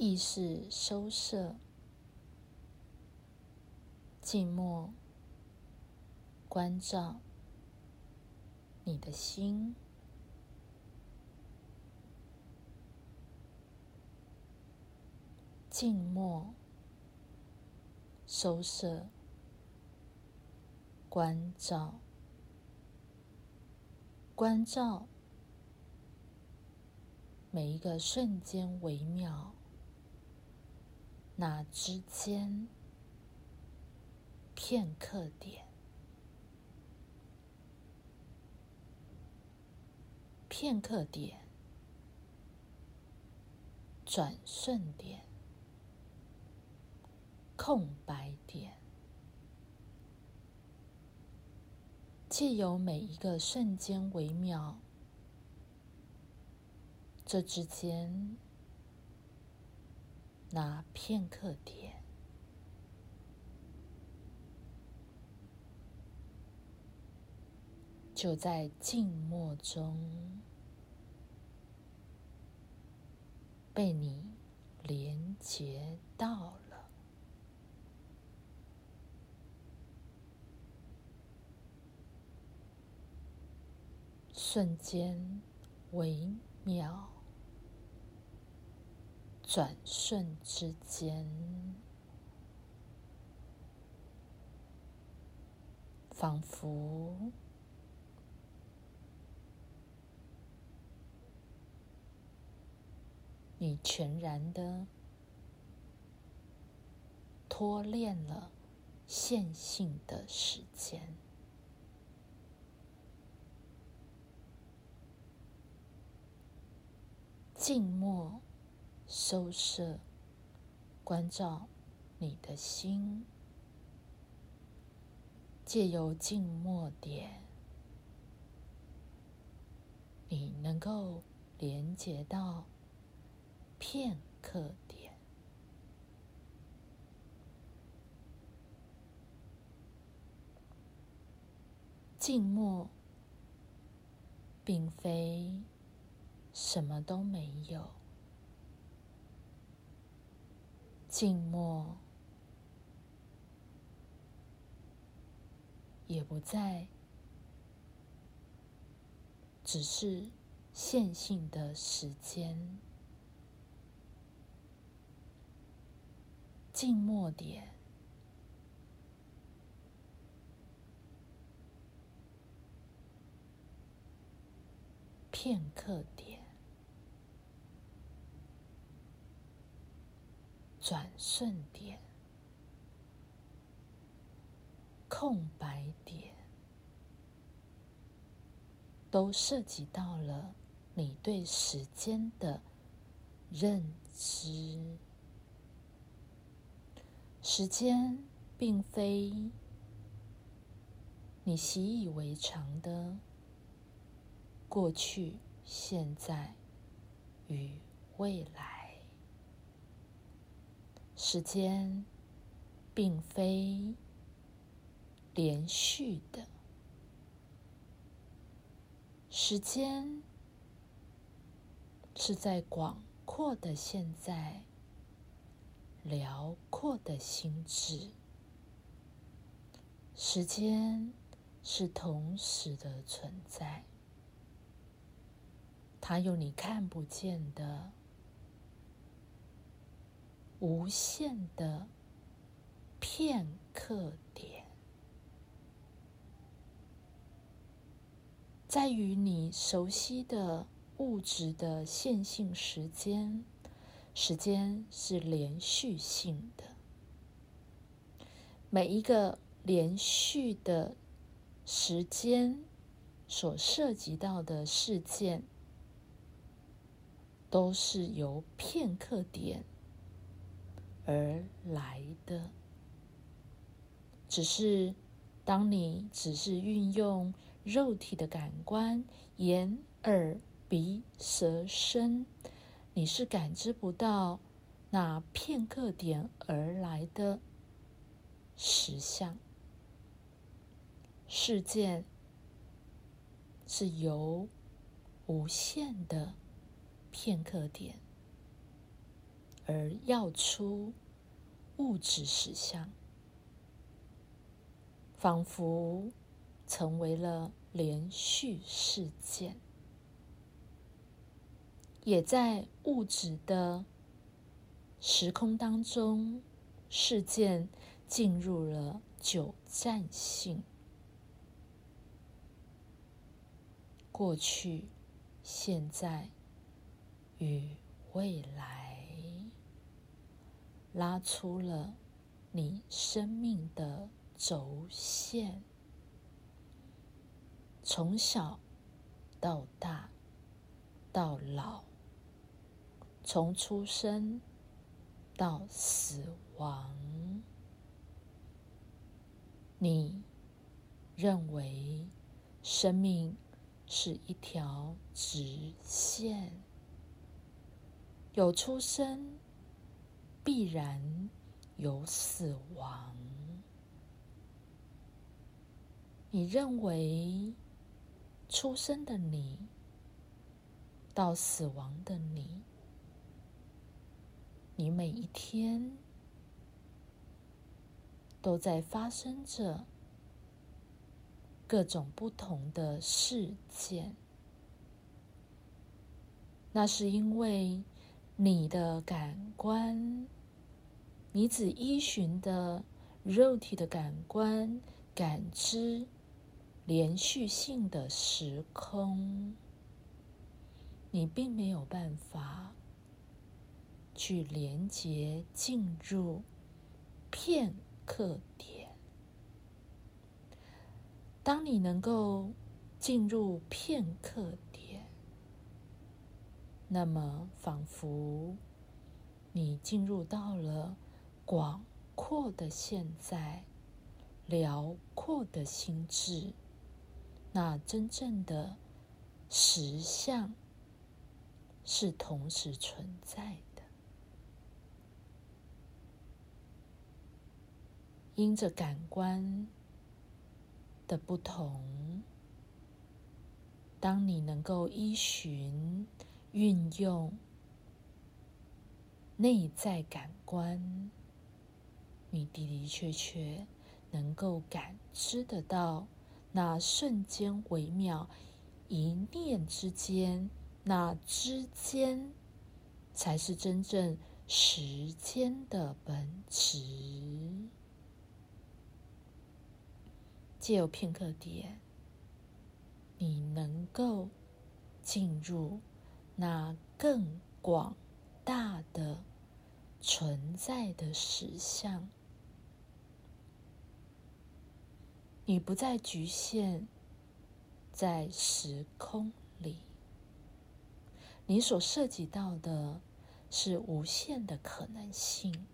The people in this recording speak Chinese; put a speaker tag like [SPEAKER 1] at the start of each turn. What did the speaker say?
[SPEAKER 1] 意识收摄，静默，关照你的心，静默，收摄，关照，关照每一个瞬间微妙。那之间，片刻点，片刻点，转瞬点，空白点，借由每一个瞬间微妙，这之间。那片刻点，就在静默中被你连接到了，瞬间微妙。转瞬之间，仿佛你全然的脱练了线性的时间，静默。收摄、关照你的心，借由静默点，你能够连接到片刻点。静默并非什么都没有。静默，也不再只是线性的时间。静默点，片刻点。转瞬点、空白点，都涉及到了你对时间的认知。时间并非你习以为常的过去、现在与未来。时间并非连续的，时间是在广阔的现在、辽阔的心智。时间是同时的存在，它有你看不见的。无限的片刻点，在于你熟悉的物质的线性时间，时间是连续性的。每一个连续的时间所涉及到的事件，都是由片刻点。而来的，只是当你只是运用肉体的感官，眼、耳、鼻、舌、身，你是感知不到那片刻点而来的实相。事件是由无限的片刻点。而要出物质实相，仿佛成为了连续事件，也在物质的时空当中，事件进入了久暂性，过去、现在与未来。拉出了你生命的轴线，从小到大到老，从出生到死亡，你认为生命是一条直线，有出生。必然有死亡。你认为出生的你到死亡的你，你每一天都在发生着各种不同的事件，那是因为你的感官。你只依循的肉体的感官感知连续性的时空，你并没有办法去连接进入片刻点。当你能够进入片刻点，那么仿佛你进入到了。广阔的现在，辽阔的心智，那真正的实相是同时存在的。因着感官的不同，当你能够依循运用内在感官。你的的确确能够感知得到，那瞬间微妙一念之间，那之间才是真正时间的本质。借由片刻点，你能够进入那更广大的存在的实相。你不再局限在时空里，你所涉及到的是无限的可能性。